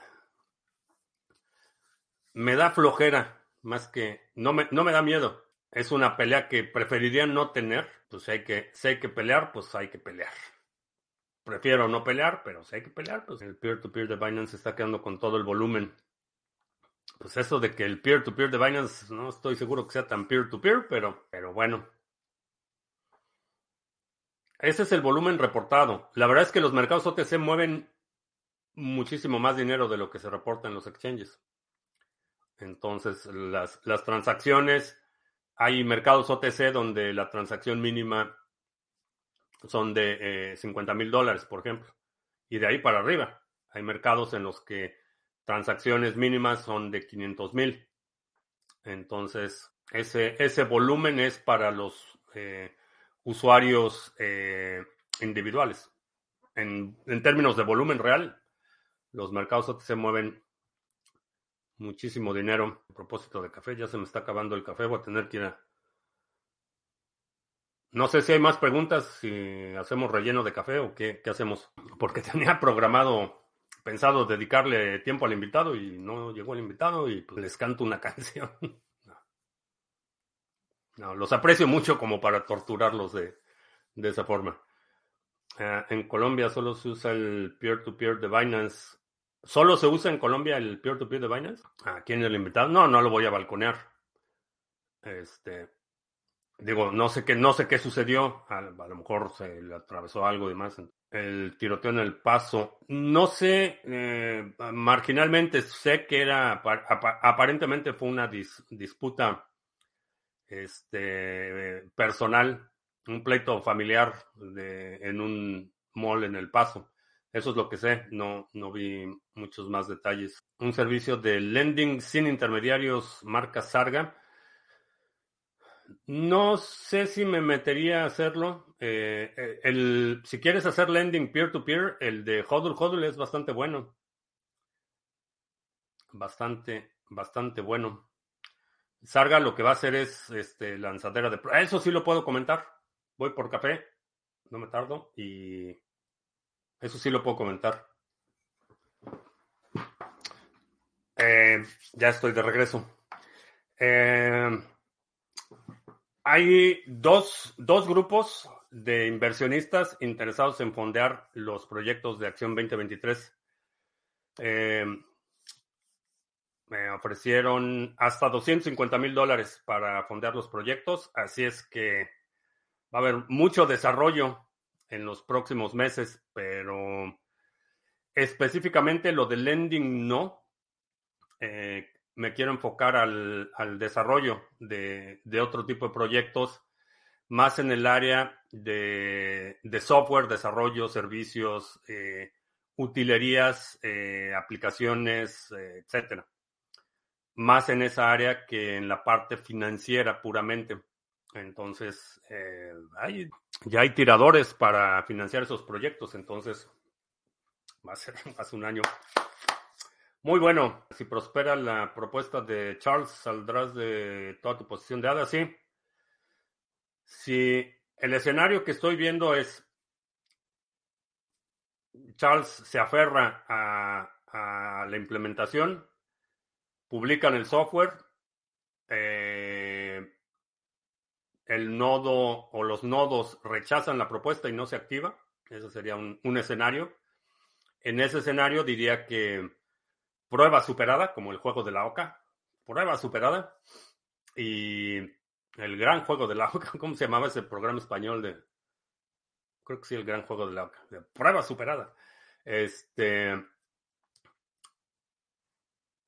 Me da flojera, más que. No me, no me da miedo es una pelea que preferiría no tener. Pues hay que, si hay que pelear, pues hay que pelear. Prefiero no pelear, pero si hay que pelear, pues el peer-to-peer de Binance está quedando con todo el volumen. Pues eso de que el peer-to-peer de Binance no estoy seguro que sea tan peer-to-peer, pero, pero bueno. Ese es el volumen reportado. La verdad es que los mercados OTC mueven muchísimo más dinero de lo que se reporta en los exchanges. Entonces, las, las transacciones hay mercados OTC donde la transacción mínima son de 50 eh, mil dólares, por ejemplo, y de ahí para arriba. Hay mercados en los que transacciones mínimas son de 500 mil. Entonces, ese, ese volumen es para los eh, usuarios eh, individuales. En, en, términos de volumen real, los mercados OTC mueven muchísimo dinero. A propósito de café, ya se me está acabando el café, voy a tener que ir a... No sé si hay más preguntas, si hacemos relleno de café o qué, hacemos, porque tenía programado, pensado dedicarle tiempo al invitado y no llegó el invitado y pues les canto una canción. No, los aprecio mucho como para torturarlos de, de esa forma. Ah, en Colombia solo se usa el peer-to-peer -peer de Binance ¿Solo se usa en Colombia el peer-to-peer de Binance? ¿A quién es el invitado? No, no lo voy a balconear. Este, digo, no sé qué, no sé qué sucedió. A, lo mejor se le atravesó algo y el tiroteo en el paso. No sé, eh, marginalmente sé que era, aparentemente fue una disputa este, personal, un pleito familiar en un mall en el paso. Eso es lo que sé, no, no vi muchos más detalles. Un servicio de lending sin intermediarios marca Sarga. No sé si me metería a hacerlo. Eh, eh, el, si quieres hacer lending peer-to-peer, el de Hodl Hodl es bastante bueno. Bastante, bastante bueno. Sarga lo que va a hacer es este, lanzadera de... Eso sí lo puedo comentar. Voy por café, no me tardo y eso sí lo puedo comentar. Eh, ya estoy de regreso. Eh, hay dos, dos, grupos de inversionistas interesados en fondear los proyectos de Acción 2023. Eh, me ofrecieron hasta 250 mil dólares para fondear los proyectos, así es que va a haber mucho desarrollo en los próximos meses, pero específicamente lo de lending no. Eh, me quiero enfocar al, desarrollo de, otro tipo de proyectos, más en el área de, software, desarrollo, servicios, eh, utilerías, eh, aplicaciones, etcétera. Más en esa área que en la parte financiera puramente. Entonces, eh, ya hay tiradores para financiar esos proyectos, entonces va a ser hace un año. Muy bueno. Si prospera la propuesta de Charles, saldrás de toda tu posición de hada, sí. Si el escenario que estoy viendo es Charles se aferra a la implementación, publican el software, eh, el nodo o los nodos rechazan la propuesta y no se activa. Ese sería un, escenario. En ese escenario diría que prueba superada, como el juego de la OCA. Prueba superada. Y el gran juego de la OCA, ¿cómo se llamaba ese programa español de... Creo que sí, el gran juego de la OCA. De prueba superada. Este...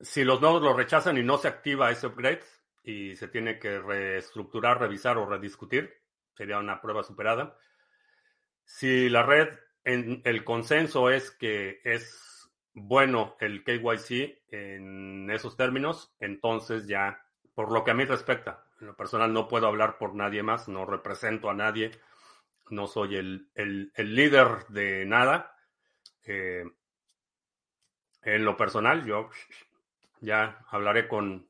Si los nodos lo rechazan y no se activa ese upgrade, y se tiene que reestructurar, revisar o rediscutir. Sería una prueba superada. Si la red, el consenso es que es bueno el KYC en esos términos, entonces ya, por lo que a mí respecta, en lo personal no puedo hablar por nadie más, no represento a nadie, no soy el, líder de nada. Eh, en lo personal, yo ya hablaré con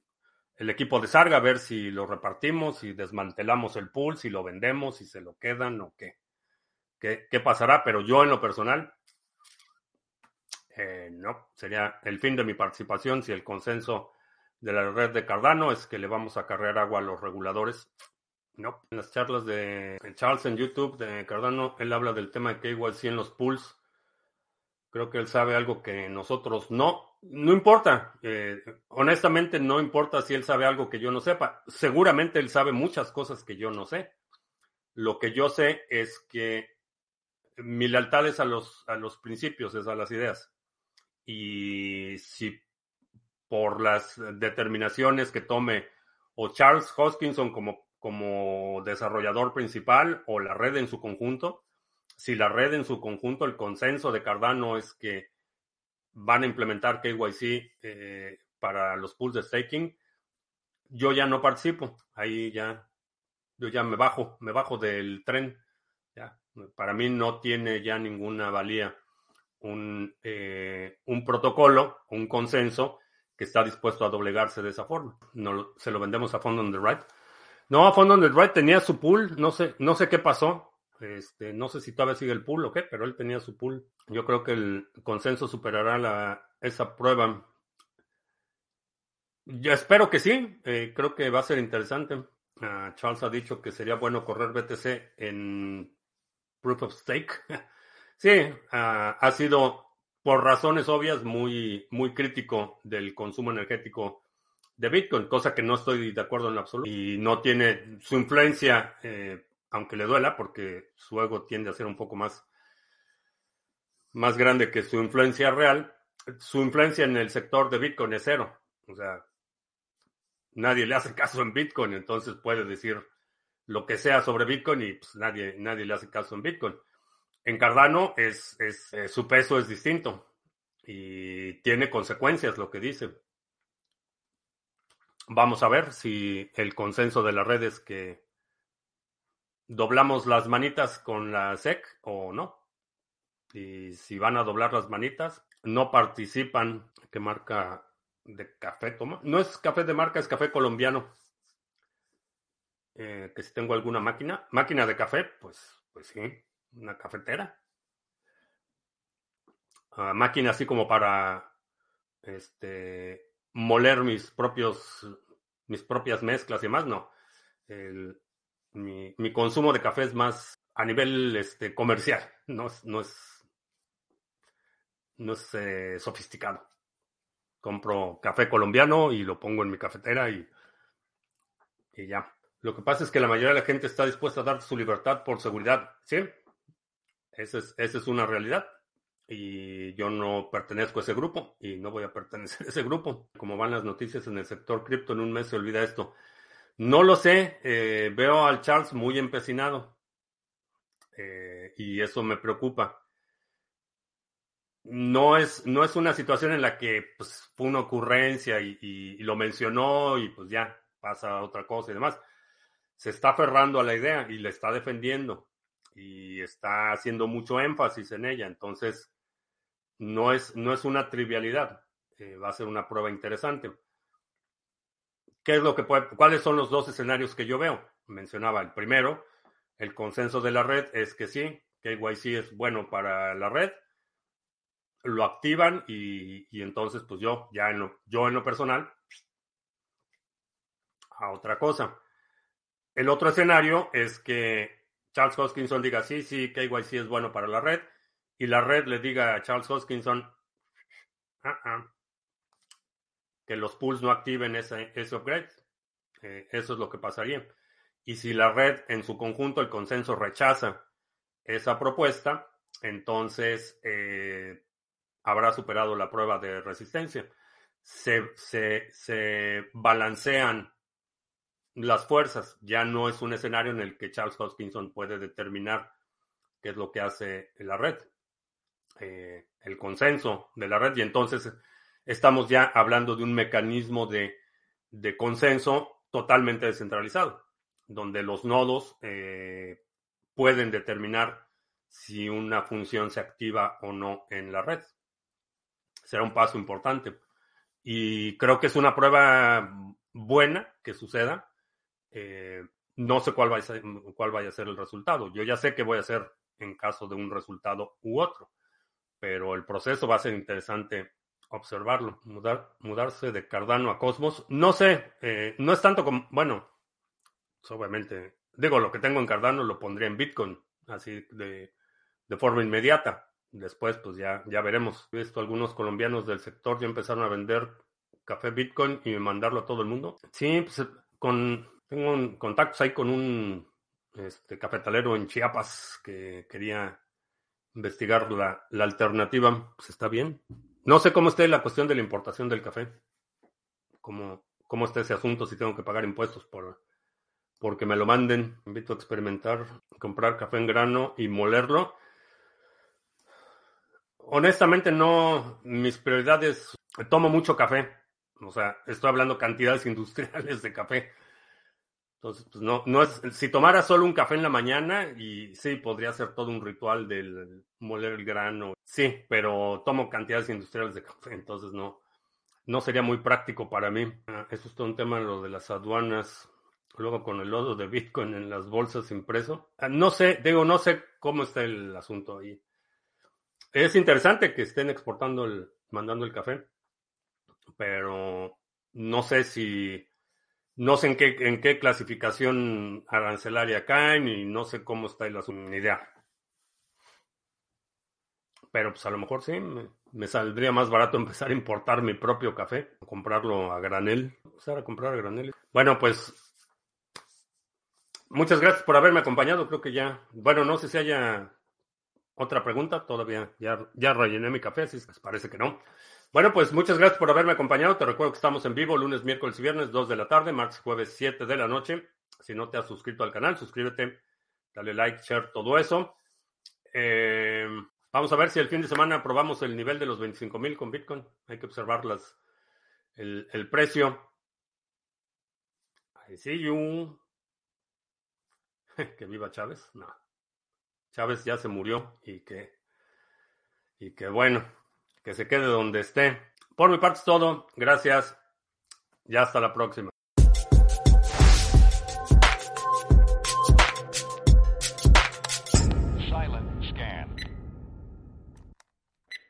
el equipo de Sarga a ver si lo repartimos, si desmantelamos el pool, si lo vendemos, si se lo quedan o qué. ¿Qué, pasará? Pero yo en lo personal, eh, no, sería el fin de mi participación si el consenso de la red de Cardano es que le vamos a cargar agua a los reguladores. No, en las charlas de Charles en YouTube de Cardano, él habla del tema de KYC en los pools. Creo que él sabe algo que nosotros no. No importa, eh, honestamente no importa si él sabe algo que yo no sepa. Seguramente él sabe muchas cosas que yo no sé. Lo que yo sé es que mi lealtad es a los, a los principios, es a las ideas. Y si por las determinaciones que tome o Charles Hoskinson como, como desarrollador principal o la red en su conjunto, si la red en su conjunto, el consenso de Cardano es que van a implementar KYC eh, para los pools de staking, yo ya no participo. Ahí ya, yo ya me bajo, me bajo del tren. Ya, para mí no tiene ya ninguna valía un, eh, un protocolo, un consenso que está dispuesto a doblegarse de esa forma. No, se lo vendemos a Fund on the Right. No, a Fund on the Right tenía su pool, no sé, no sé qué pasó. Este, no sé si todavía sigue el pool o qué, pero él tenía su pool. Yo creo que el consenso superará esa prueba. Yo espero que sí, eh, creo que va a ser interesante. Ah, Charles ha dicho que sería bueno correr BTC en Proof of Stake. sí, ah, ha sido por razones obvias muy, muy crítico del consumo energético de Bitcoin, cosa que no estoy de acuerdo en absoluto. Y no tiene su influencia eh, aunque le duela, porque su ego tiende a ser un poco más más grande que su influencia real, su influencia en el sector de Bitcoin es cero. O sea, nadie le hace caso en Bitcoin, entonces puede decir lo que sea sobre Bitcoin y pues, nadie, nadie le hace caso en Bitcoin. En Cardano es, es eh, su peso es distinto y tiene consecuencias lo que dice. Vamos a ver si el consenso de la red es que doblamos las manitas con la SEC o no. Y si van a doblar las manitas, no participan. ¿Qué marca de café toma? No es café de marca, es café colombiano. Eh, que si tengo alguna máquina. Máquina de café, pues, pues sí, una cafetera. Ah, máquina así como para este moler mis propios mis propias mezclas y demás, no. Mi, consumo de café es más a nivel este, comercial, no, no es, no es eh, sofisticado. Compro café colombiano y lo pongo en mi cafetera y, y ya. Lo que pasa es que la mayoría de la gente está dispuesta a dar su libertad por seguridad. Sí, esa es, esa es una realidad. Y yo no pertenezco a ese grupo y no voy a pertenecer a ese grupo. Como van las noticias en el sector cripto, en un mes se olvida esto. No lo sé, eh, veo al Charles muy empecinado eh, y eso me preocupa. No es, no es una situación en la que pues, fue una ocurrencia y, lo mencionó y pues ya pasa otra cosa y demás se está aferrando a la idea y le está defendiendo y está haciendo mucho énfasis en ella. Entonces, no es, no es una trivialidad. Eh, va a ser una prueba interesante. ¿Qué es lo que puede, ¿Cuáles son los dos escenarios que yo veo? Mencionaba el primero, el consenso de la red es que sí, KYC es bueno para la red. Lo activan y, y entonces, pues yo, ya en lo, yo en lo personal, a otra cosa. El otro escenario es que Charles Hoskinson diga, sí, sí, KYC es bueno para la red, y la red le diga a Charles Hoskinson ah, ah, que los pools no activen ese, ese upgrade. Eh, eso es lo que pasaría. Y si la red en su conjunto, el consenso rechaza esa propuesta, entonces eh, habrá superado la prueba de resistencia. Se, se, se balancean las fuerzas. Ya no es un escenario en el que Charles Hoskinson puede determinar qué es lo que hace la red, eh, el consenso de la red. Y entonces estamos ya hablando de un mecanismo de, consenso totalmente descentralizado, donde los nodos eh, pueden determinar si una función se activa o no en la red. Será un paso importante. Y creo que es una prueba buena que suceda eh, no sé cuál, vaya a ser, cuál vaya a ser el resultado. Yo ya sé qué voy a hacer en caso de un resultado u otro, pero el proceso va a ser interesante observarlo. Mudar, mudarse de Cardano a Cosmos, no sé, eh, no es tanto como, bueno, obviamente, digo, lo que tengo en Cardano lo pondría en Bitcoin, así de, de forma inmediata. Después, pues ya, ya veremos. He visto algunos colombianos del sector ya empezaron a vender café Bitcoin y mandarlo a todo el mundo. Sí, pues con tengo un, contactos ahí con un este, cafetalero en Chiapas que quería investigar la, alternativa. Pues está bien. No sé cómo esté la cuestión de la importación del café. Cómo, cómo está ese asunto, si tengo que pagar impuestos por porque me lo manden. Invito a experimentar, comprar café en grano y molerlo. Honestamente, no. Mis prioridades. Tomo mucho café. O sea, estoy hablando cantidades industriales de café. Entonces, pues no, no es, si tomara solo un café en la mañana, y sí, podría ser todo un ritual del moler el grano. Sí, pero tomo cantidades industriales de café, entonces no, no sería muy práctico para mí. Ah, eso es todo un tema, lo de las aduanas. Luego con el lodo de Bitcoin en las bolsas impreso. Ah, no sé, digo, no sé cómo está el asunto ahí. Es interesante que estén exportando el, mandando el café, pero no sé si no sé en qué, en qué clasificación arancelaria caen y no sé cómo está el asunto, ni idea. Pero pues a lo mejor sí, me, saldría más barato empezar a importar mi propio café, comprarlo a granel, empezar a comprar a granel. Bueno, pues muchas gracias por haberme acompañado, creo que ya, bueno, no sé si haya otra pregunta, todavía ya, ya rellené mi café, así pues parece que no. Bueno, pues muchas gracias por haberme acompañado. Te recuerdo que estamos en vivo lunes, miércoles y viernes, 2 de la tarde, martes, jueves, 7 de la noche. Si no te has suscrito al canal, suscríbete, dale like, share, todo eso. Eh, vamos a ver si el fin de semana probamos el nivel de los 25 mil con Bitcoin. Hay que observar las, el, precio. I see you. que viva Chávez. No. Chávez ya se murió y que, y que bueno, que se quede donde esté. Por mi parte es todo. Gracias. Ya hasta la próxima.